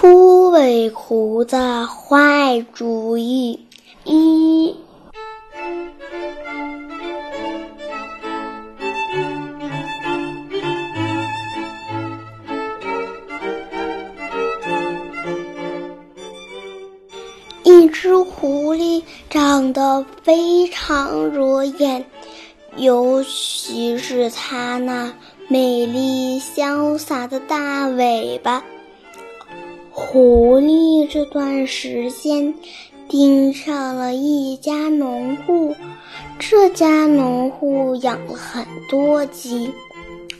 秃尾狐的坏主意一。一只狐狸长得非常惹眼，尤其是它那美丽潇洒的大尾巴。狐狸这段时间盯上了一家农户，这家农户养了很多鸡。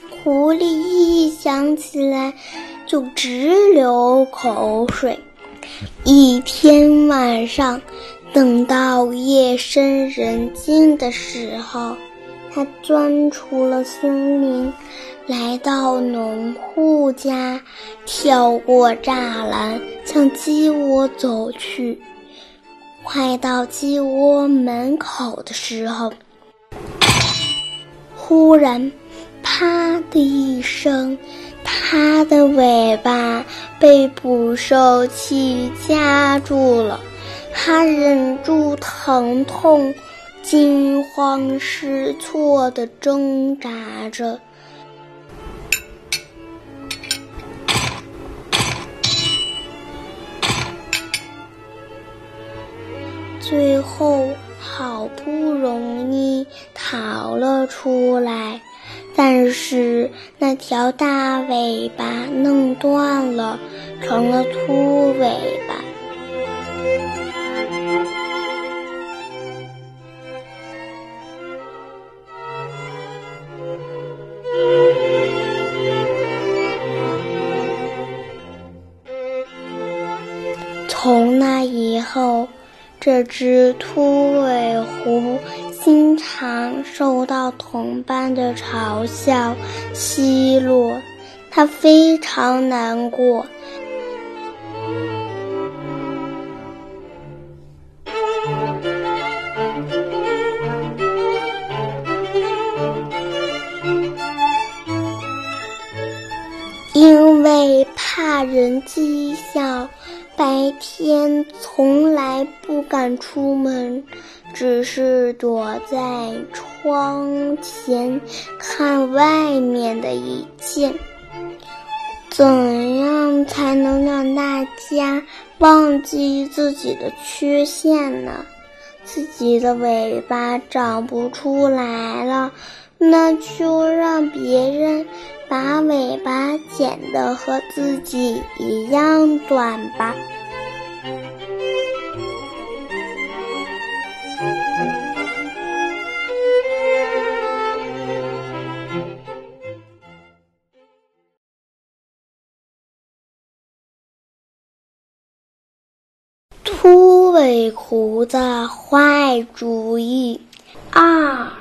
狐狸一想起来就直流口水。一天晚上，等到夜深人静的时候，他钻出了森林，来到农户家，跳过栅栏，向鸡窝走去。快到鸡窝门口的时候，忽然，啪的一声。它的尾巴被捕兽器夹住了，它忍住疼痛，惊慌失措地挣扎着，最后好不容易逃了出来。但是那条大尾巴弄断了，成了秃尾巴。从那以后，这只秃尾狐。经常受到同伴的嘲笑、奚落，它非常难过，因为怕人讥笑。白天从来不敢出门，只是躲在窗前看外面的一切。怎样才能让大家忘记自己的缺陷呢？自己的尾巴长不出来了，那就让别人把尾巴剪得和自己一样短吧。秃尾胡的坏主意二。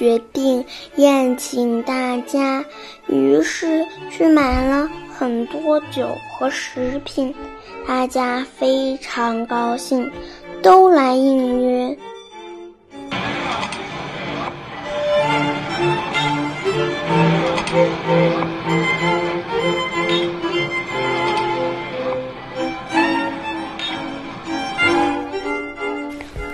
决定宴请大家，于是去买了很多酒和食品。大家非常高兴，都来应约。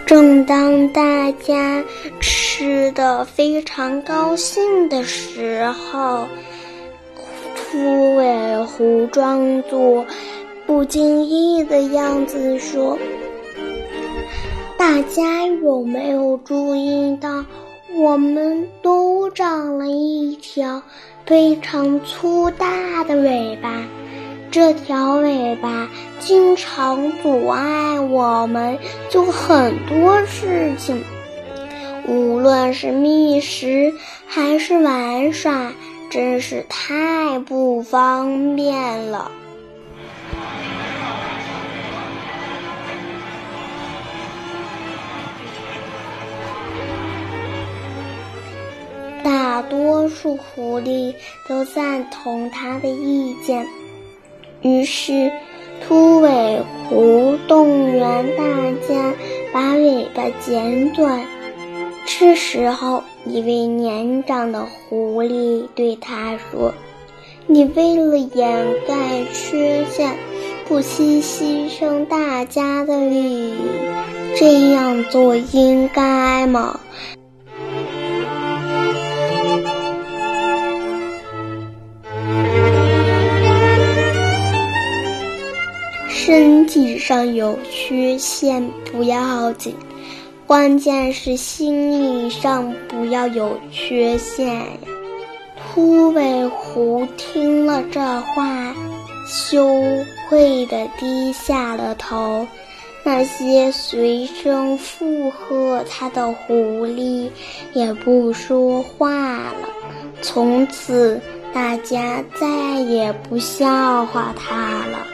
正当大家吃吃的非常高兴的时候，秃尾狐装作不经意的样子说：“大家有没有注意到，我们都长了一条非常粗大的尾巴？”这条尾巴经常阻碍我们做很多事情，无论是觅食还是玩耍，真是太不方便了。大多数狐狸都赞同他的意见。于是，秃尾狐动员大家把尾巴剪短。这时候，一位年长的狐狸对他说：“你为了掩盖缺陷，不惜牺牲大家的利益，这样做应该吗？”身体上有缺陷不要紧，关键是心理上不要有缺陷呀。秃尾狐听了这话，羞愧地低下了头。那些随声附和他的狐狸也不说话了。从此，大家再也不笑话他了。